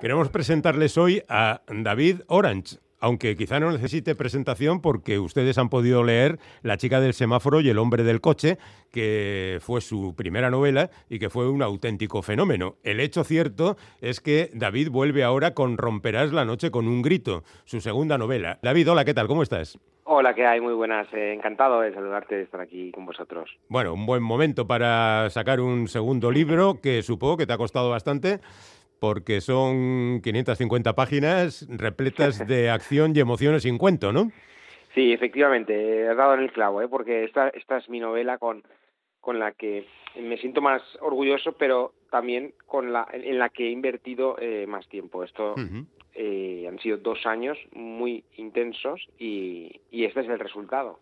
Queremos presentarles hoy a David Orange, aunque quizá no necesite presentación porque ustedes han podido leer La chica del semáforo y El hombre del coche, que fue su primera novela y que fue un auténtico fenómeno. El hecho cierto es que David vuelve ahora con Romperás la noche con un grito, su segunda novela. David, hola, ¿qué tal? ¿Cómo estás? Hola, ¿qué hay? Muy buenas. Eh, encantado de saludarte de estar aquí con vosotros. Bueno, un buen momento para sacar un segundo libro que supongo que te ha costado bastante porque son 550 páginas repletas de acción y emociones sin cuento, ¿no? Sí, efectivamente, has dado en el clavo, ¿eh? porque esta, esta es mi novela con, con la que me siento más orgulloso, pero también con la, en la que he invertido eh, más tiempo. Esto eh, han sido dos años muy intensos y, y este es el resultado.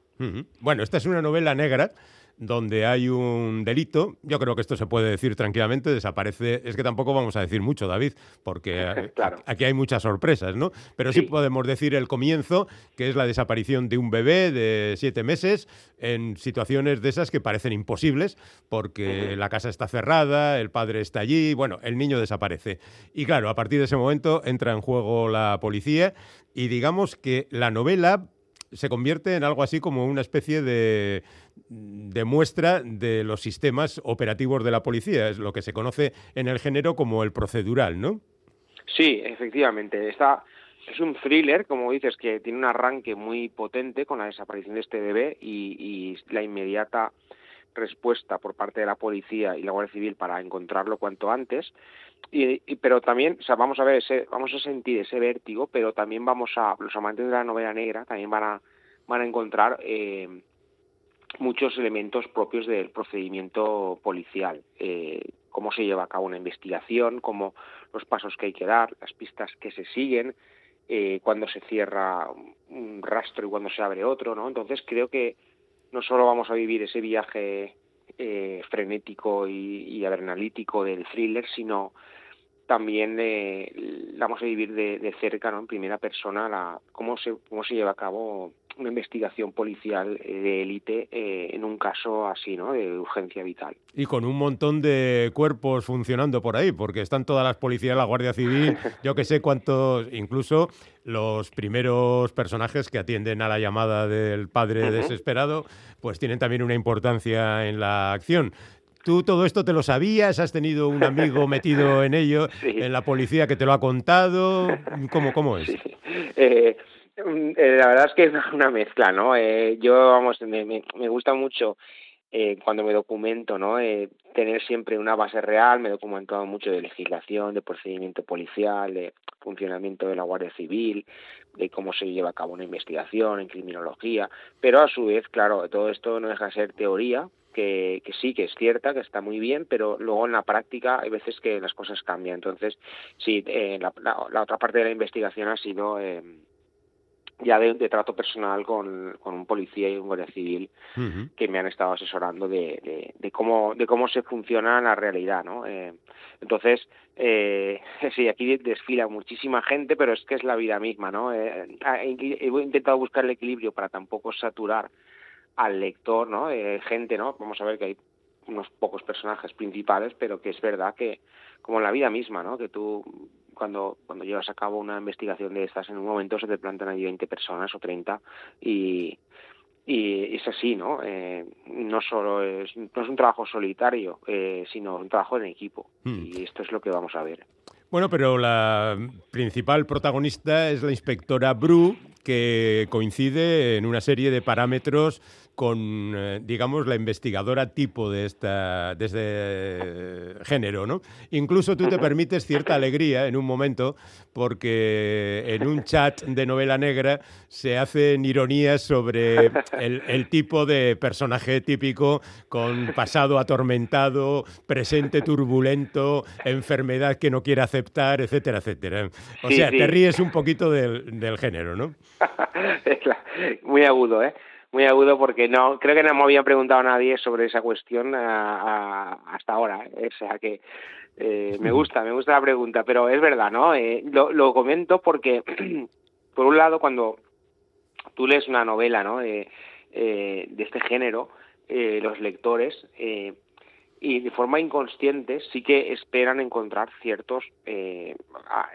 Bueno, esta es una novela negra donde hay un delito, yo creo que esto se puede decir tranquilamente, desaparece, es que tampoco vamos a decir mucho, David, porque aquí hay muchas sorpresas, ¿no? Pero sí. podemos decir el comienzo, que es la desaparición de un bebé de siete meses en situaciones de esas que parecen imposibles, porque la casa está cerrada, el padre está allí, bueno, el niño desaparece. Y claro, a partir de ese momento entra en juego la policía y digamos que la novela se convierte en algo así como una especie de, de, muestra de los sistemas operativos de la policía, es lo que se conoce en el género como el procedural, ¿no? Sí, efectivamente. Es un thriller, como dices, que tiene un arranque muy potente con la desaparición de este bebé y, la inmediata respuesta por parte de la policía y la Guardia Civil para encontrarlo cuanto antes. Y, pero también, o sea, vamos a ver ese, vamos a sentir ese vértigo, pero también vamos a, los amantes de la novela negra también van a, van a encontrar eh, muchos elementos propios del procedimiento policial, eh, cómo se lleva a cabo una investigación, cómo los pasos que hay que dar, las pistas que se siguen, eh, cuando se cierra un rastro y cuando se abre otro, ¿no? Entonces creo que no solo vamos a vivir ese viaje eh, frenético y, adrenalítico del thriller, sino también eh, vamos a vivir de, cerca, ¿no? en primera persona, la, cómo, se, cómo se lleva a cabo una investigación policial eh, de élite eh, en un caso así, ¿no? De urgencia vital. Y con un montón de cuerpos funcionando por ahí, porque están todas las policías, la Guardia Civil, yo que sé cuántos, incluso los primeros personajes que atienden a la llamada del padre desesperado, pues tienen también una importancia en la acción. ¿Tú todo esto te lo sabías? ¿Has tenido un amigo metido en ello, en la policía que te lo ha contado? ¿Cómo, cómo es? Eh, Mm, eh, la verdad es que es una mezcla, ¿no? Eh, yo, vamos, me, me, gusta mucho eh, cuando me documento, ¿no? Eh, tener siempre una base real, me he documentado mucho de legislación, de procedimiento policial, de funcionamiento de la Guardia Civil, de cómo se lleva a cabo una investigación en criminología, pero a su vez, claro, todo esto no deja de ser teoría, que, que, sí, que es cierta, que está muy bien, pero luego en la práctica hay veces que las cosas cambian. Entonces, sí, eh, la, la, otra parte de la investigación ha sido eh, ya de, trato personal con, con, un policía y un guardia civil que me han estado asesorando de, de, cómo de cómo se funciona la realidad no eh, entonces eh, sí aquí desfila muchísima gente pero es que es la vida misma no eh, he, intentado buscar el equilibrio para tampoco saturar al lector no eh, gente no vamos a ver que hay unos pocos personajes principales pero que es verdad que como en la vida misma no que tú cuando, cuando llevas a cabo una investigación de estas, en un momento se te plantan allí 20 personas o 30 y, y es así, ¿no? Eh, no solo es, no es un trabajo solitario, eh, sino un trabajo en equipo. Hmm. Y esto es lo que vamos a ver. Bueno, pero la principal protagonista es la inspectora Bru, que coincide en una serie de parámetros con, eh, digamos, la investigadora tipo de, esta, de este género, ¿no? Incluso tú te permites cierta alegría en un momento porque en un chat de novela negra se hacen ironías sobre el, el tipo de personaje típico con pasado atormentado, presente turbulento, enfermedad que no quiere aceptar, etcétera, etcétera. O sea, te ríes un poquito del, del género, ¿no? Muy agudo, ¿eh? Muy agudo porque no creo que no me había preguntado nadie sobre esa cuestión hasta ahora ¿eh? o sea que eh, me gusta me gusta la pregunta pero es verdad no eh, lo, lo comento porque por un lado cuando tú lees una novela no de, de este género los lectores y de forma inconsciente sí que esperan encontrar ciertos, eh,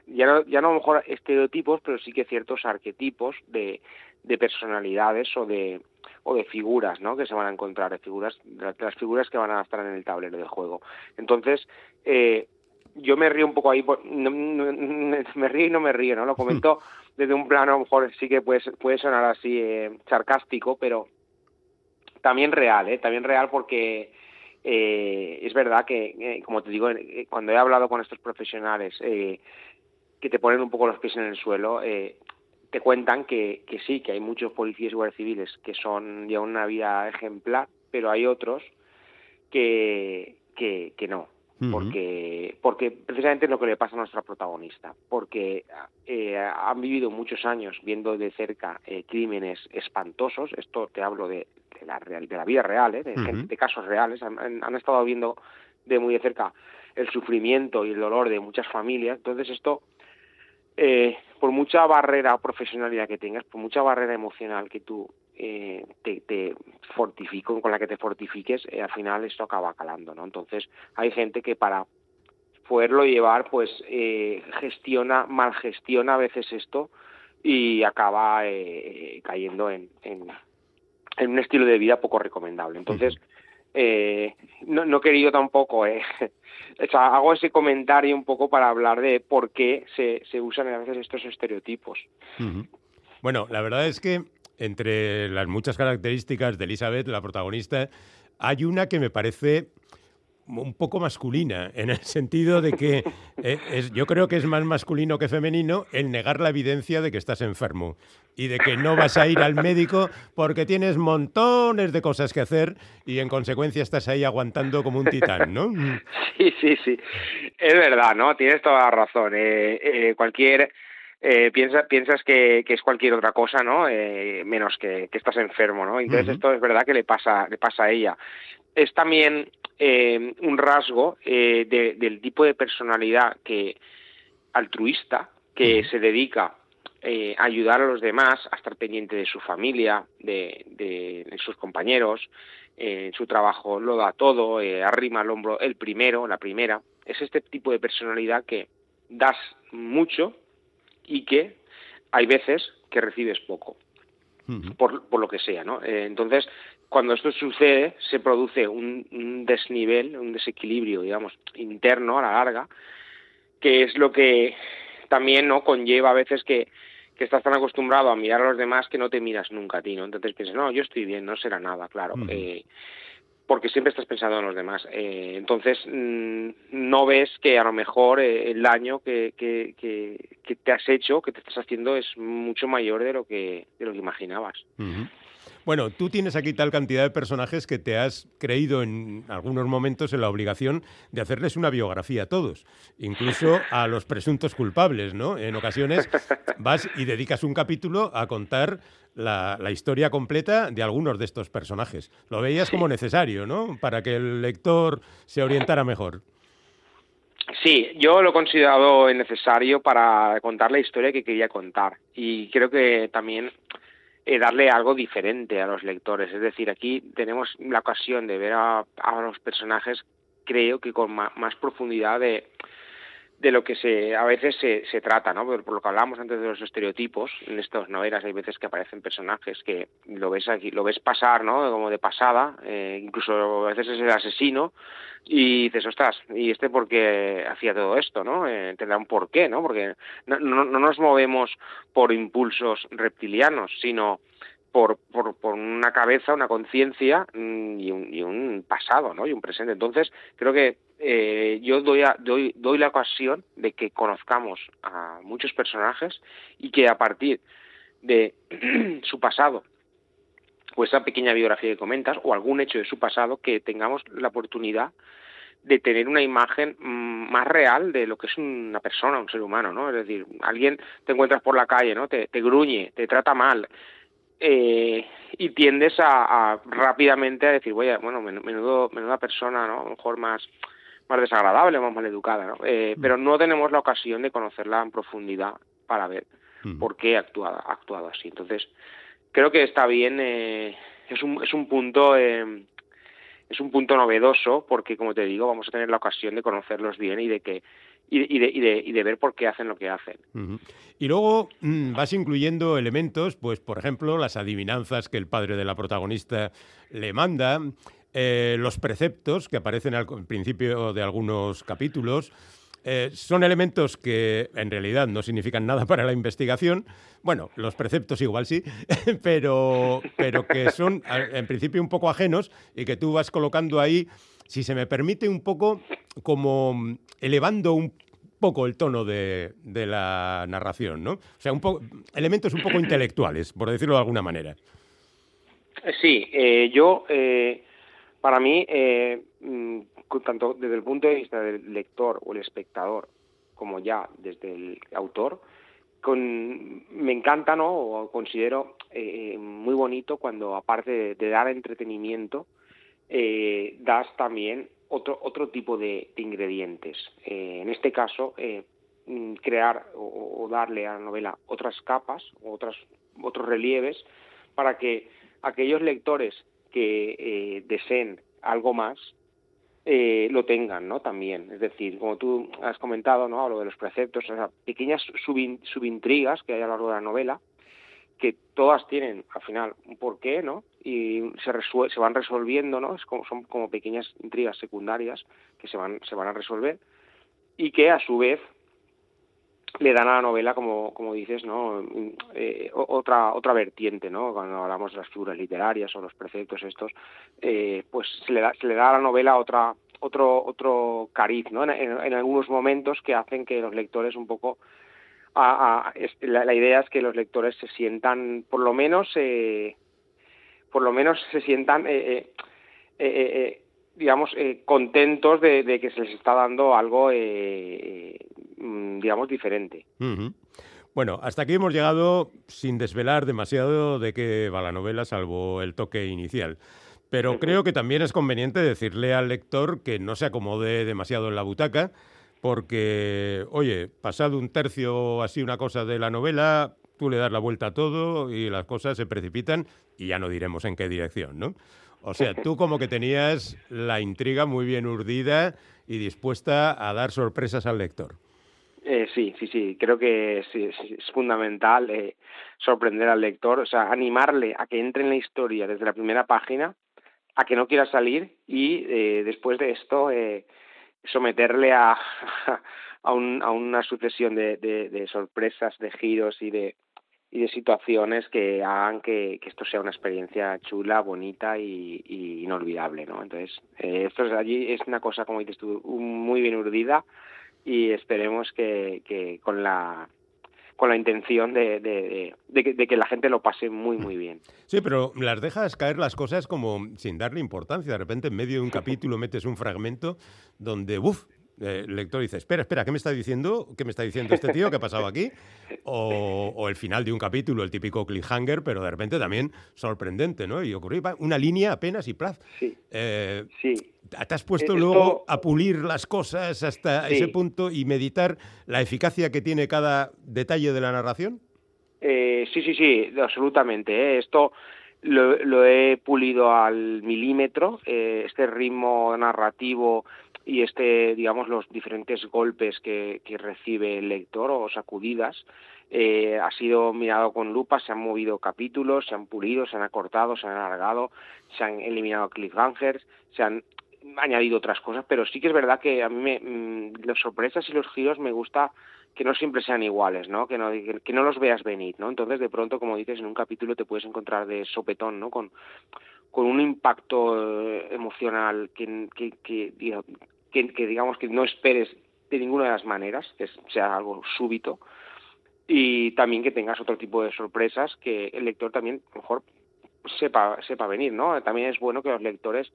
ya, no, ya no a lo mejor estereotipos, pero sí que ciertos arquetipos de, de personalidades o de, o de figuras ¿no? que se van a encontrar, de, figuras, de las figuras que van a estar en el tablero del juego. Entonces, eh, yo me río un poco ahí, me río y no me río, ¿no? Lo comento desde un plano, a lo mejor sí que puede, puede sonar así eh, sarcástico, pero también real, ¿eh? También real porque eh, es verdad que, eh, como te digo, eh, cuando he hablado con estos profesionales eh, que te ponen un poco los pies en el suelo, eh, te cuentan que, que sí, que hay muchos policías y guardias civiles que son ya una vida ejemplar, pero hay otros que, que, que no, porque porque precisamente es lo que le pasa a nuestra protagonista. Porque eh, han vivido muchos años viendo de cerca eh, crímenes espantosos. Esto te hablo de, de la real, de la vida real ¿eh? de, de, casos reales. Han, han, estado viendo de muy de cerca el sufrimiento y el dolor de muchas familias. Entonces esto eh, por mucha barrera profesionalidad que tengas por mucha barrera emocional que tú eh, te, te fortifico, con la que te fortifiques, eh, al final esto acaba calando, ¿no? Entonces hay gente que para poderlo llevar, pues eh, gestiona, mal gestiona a veces esto y acaba eh, cayendo en, en, en, un estilo de vida poco recomendable. Entonces, eh, no, no he querido tampoco, eh, o sea, hago ese comentario un poco para hablar de por qué se, se usan a veces estos estereotipos. Bueno, la verdad es que entre las muchas características de Elizabeth, la protagonista, hay una que me parece un poco masculina, en el sentido de que eh, es, yo creo que es más masculino que femenino el negar la evidencia de que estás enfermo y de que no vas a ir al médico porque tienes montones de cosas que hacer y en consecuencia estás ahí aguantando como un titán, ¿no? Sí, sí, sí. Es verdad, ¿no? Tienes toda la razón. Eh, eh, cualquier eh, piensa, piensas que, que, es cualquier otra cosa, ¿no? Eh, menos que, que, estás enfermo, ¿no? Entonces uh -huh. esto es verdad que le pasa, le pasa a ella. Es también eh, un rasgo eh, de, del tipo de personalidad que altruista que se dedica eh, a ayudar a los demás, a estar pendiente de su familia, de, de, de sus compañeros, eh, en su trabajo lo da todo, eh, arrima el hombro el primero, la primera. Es este tipo de personalidad que das mucho y que hay veces que recibes poco, por, por, lo que sea, ¿no? Eh, entonces, cuando esto sucede, se produce un, un, desnivel, un desequilibrio, digamos, interno a la larga, que es lo que también no conlleva a veces que, que estás tan acostumbrado a mirar a los demás que no te miras nunca a ti, ¿no? Entonces piensas, no, yo estoy bien, no será nada, claro. Eh, porque siempre estás pensando en los demás. Eh, entonces, mmm, no ves que a lo mejor eh, el daño que, que, que, que, te has hecho, que te estás haciendo, es mucho mayor de lo que, de lo que imaginabas. Uh -huh. Bueno, tú tienes aquí tal cantidad de personajes que te has creído en algunos momentos en la obligación de hacerles una biografía a todos, incluso a los presuntos culpables, ¿no? En ocasiones vas y dedicas un capítulo a contar la, la historia completa de algunos de estos personajes. Lo veías como necesario, ¿no? Para que el lector se orientara mejor. Sí, yo lo he considerado necesario para contar la historia que quería contar. Y creo que también eh, darle algo diferente a los lectores. Es decir, aquí tenemos la ocasión de ver a, a los personajes, creo que con más profundidad de, de lo que se a veces se, trata, ¿no? Por, por, lo que hablamos antes de los estereotipos, en estas novelas hay veces que aparecen personajes que lo ves aquí, lo ves pasar, ¿no? Como de pasada, eh, incluso a veces es el asesino y dices, ostras, ¿y este por qué hacía todo esto, no? Eh, tendrá un porqué, ¿no? Porque no, no, no nos movemos por impulsos reptilianos, sino por, por, por una cabeza, una conciencia mm, y, un, y un pasado, ¿no? Y un presente. Entonces, creo que eh, yo doy, a, doy, doy la ocasión de que conozcamos a muchos personajes y que a partir de su pasado o esa pequeña biografía que comentas o algún hecho de su pasado que tengamos la oportunidad de tener una imagen más real de lo que es una persona, un ser humano, ¿no? Es decir, alguien te encuentras por la calle, ¿no? Te, gruñe, te trata mal, eh, y tiendes a, a, rápidamente a decir, bueno, menudo, menuda persona, ¿no? A lo mejor más, más desagradable, más maleducada, ¿no? Eh, mm. Pero no tenemos la ocasión de conocerla en profundidad para ver mm. por qué ha actuado, ha actuado así. Entonces, creo que está bien, eh, es, un, es un punto eh, es un punto novedoso porque, como te digo, vamos a tener la ocasión de conocerlos bien y de que y, de, y, de, y de, ver por qué hacen lo que hacen. Y luego mm, vas incluyendo elementos, pues por ejemplo, las adivinanzas que el padre de la protagonista le manda, eh, los preceptos que aparecen al principio de algunos capítulos. Eh, son elementos que en realidad no significan nada para la investigación. Bueno, los preceptos igual sí, pero, pero que son en principio un poco ajenos y que tú vas colocando ahí si se me permite, un poco como elevando un poco el tono de, la narración, ¿no? O sea, un poco, elementos un poco intelectuales, por decirlo de alguna manera. Sí, eh, yo, para mí, eh, mm, tanto desde el punto de vista del lector o el espectador, como ya desde el autor, me encanta, ¿no? O considero muy bonito cuando, aparte de dar entretenimiento, eh, das también otro, otro tipo de, ingredientes. Eh, en este caso, eh, mm, crear o, darle a la novela otras capas, otras, otros relieves, para que aquellos lectores que deseen algo más, lo tengan, ¿no? También, es decir, como tú has comentado, ¿no? Hablo de los preceptos, o sea, pequeñas subintrigas que hay a lo largo de la novela, que todas tienen al final un porqué, ¿no? Y se, se van resolviendo, ¿no? Es como, son como pequeñas intrigas secundarias que se van, se van a resolver y que a su vez le dan a la novela, como, como dices, ¿no? Eh, otra, otra vertiente, ¿no? Cuando hablamos de las figuras literarias o los preceptos estos, eh, pues se le, da, se le da a la novela otra, otro, otro cariz, ¿no? en algunos momentos que hacen que los lectores un poco a, la, idea es que los lectores se sientan, por lo menos, eh, por lo menos se sientan, eh, eh, digamos, contentos de, que se les está dando algo, mm, digamos, diferente. Bueno, hasta aquí hemos llegado sin desvelar demasiado de qué va la novela, salvo el toque inicial. Pero creo que también es conveniente decirle al lector que no se acomode demasiado en la butaca, porque, oye, pasado un tercio así una cosa de la novela, tú le das la vuelta a todo y las cosas se precipitan y ya no diremos en qué dirección, ¿no? O sea, tú como que tenías la intriga muy bien urdida y dispuesta a dar sorpresas al lector. Eh, sí, sí, sí, creo que es, es, fundamental eh, sorprender al lector, o sea, animarle a que entre en la historia desde la primera página, a que no quiera salir y eh, después de esto eh, someterle a, a, un, a una sucesión de, de, sorpresas, de giros y de, y de situaciones que hagan que, esto sea una experiencia chula, bonita y, y inolvidable, ¿no? Entonces, eh, esto es, allí es una cosa, como dices tú, muy bien urdida y esperemos que, que con la con la intención de, de, de, que, la gente lo pase muy, muy bien. Sí, pero las dejas caer las cosas como sin darle importancia. De repente, en medio de un capítulo, metes un fragmento donde, uff, el lector dice, espera, espera, ¿qué me está diciendo? ¿Qué me está diciendo este tío? ¿Qué ha pasado aquí? O, el final de un capítulo, el típico cliffhanger, pero de repente también sorprendente, ¿no? Y ocurrió una línea apenas y plaz. Sí. Eh, sí. ¿Te has puesto luego a pulir las cosas hasta ese punto y meditar la eficacia que tiene cada detalle de la narración? Eh, sí, sí, sí, absolutamente. ¿eh? Esto lo, he pulido al milímetro, este ritmo narrativo y este, digamos, los diferentes golpes que, que recibe el lector o sacudidas, eh, ha sido mirado con lupa, se han movido capítulos, se han pulido, se han acortado, se han alargado, se han eliminado cliffhangers, se han añadido otras cosas, pero sí que es verdad que a mí me, mm, las sorpresas y los giros me gusta que no siempre sean iguales, ¿no? Que no que no los veas venir, ¿no? Entonces de pronto, como dices, en un capítulo te puedes encontrar de sopetón, ¿no? Con con un impacto eh, emocional que, que, que, que, digamos que no esperes de ninguna de las maneras, que sea algo súbito, y también que tengas otro tipo de sorpresas que el lector también mejor sepa, sepa venir, ¿no? También es bueno que los lectores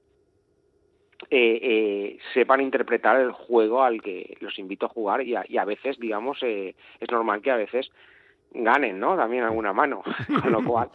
eh, eh, sepan interpretar el juego al que los invito a jugar y a, veces, digamos, eh, es normal que a veces ganen, ¿no? También alguna mano, con lo cual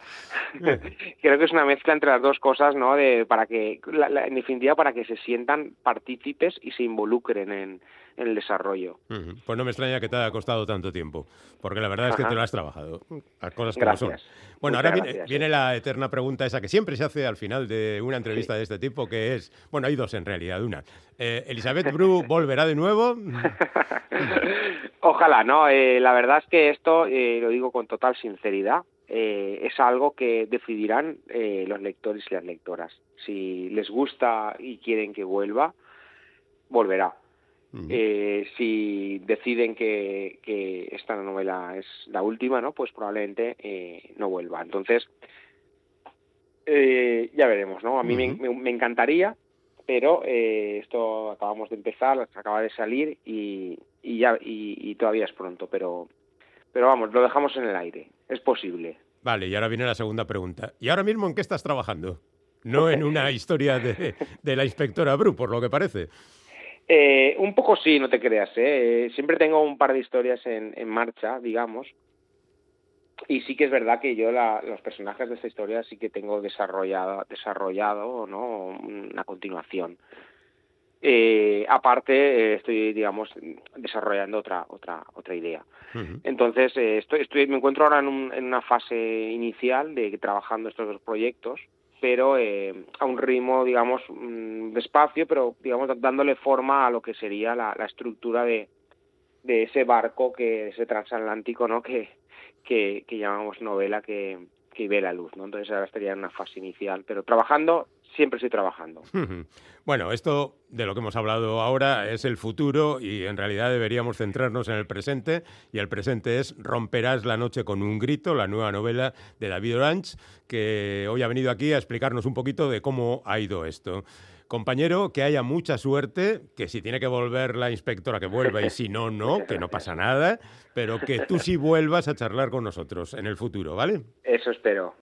creo que es una mezcla entre las dos cosas, ¿no? De, para que, en definitiva, para que se sientan partícipes y se involucren en, en el desarrollo. Pues no me extraña que te haya costado tanto tiempo, porque la verdad es que te lo has trabajado. Las cosas como son. Bueno, ahora viene, la eterna pregunta esa que siempre se hace al final de una entrevista de este tipo, que es, bueno, hay dos en realidad, una. Eh, ¿Elizabeth Bru volverá de nuevo? Ojalá, ¿no? Eh, la verdad es que esto, eh, lo digo con total sinceridad, es algo que decidirán los lectores y las lectoras. Si les gusta y quieren que vuelva, volverá eh, si deciden que, que, esta novela es la última, ¿no? Pues probablemente eh, no vuelva. Entonces, eh, ya veremos, ¿no? A mí me, encantaría, pero eh, esto acabamos de empezar, acaba de salir y, y ya y, todavía es pronto, pero pero vamos, lo dejamos en el aire. Es posible. Vale, y ahora viene la segunda pregunta. ¿Y ahora mismo en qué estás trabajando? No en una historia de, de la inspectora Bru, por lo que parece. Eh, un poco sí, no te creas. ¿eh? Siempre tengo un par de historias en, en marcha, digamos. Y sí que es verdad que yo los personajes de esta historia sí que tengo desarrollado, desarrollado ¿no? una continuación. Eh, aparte eh, estoy digamos desarrollando otra otra otra idea entonces eh, estoy, estoy me encuentro ahora en, un, en una fase inicial de trabajando estos dos proyectos pero eh, a un ritmo, digamos, mm, despacio, pero, digamos, dándole forma a lo que sería la, estructura de, de ese barco, que ese transatlántico, ¿no?, que, que, que llamamos novela que, que ve la luz, ¿no? Entonces ahora estaría en una fase inicial, pero trabajando siempre estoy trabajando. Bueno, esto de lo que hemos hablado ahora es el futuro y en realidad deberíamos centrarnos en el presente y el presente es Romperás la noche con un grito, la nueva novela de David Orange, que hoy ha venido aquí a explicarnos un poquito de cómo ha ido esto. Compañero, que haya mucha suerte, que si tiene que volver la inspectora, que vuelva, y si no, no, que no pasa nada, pero que tú sí vuelvas a charlar con nosotros en el futuro, ¿vale? Eso espero.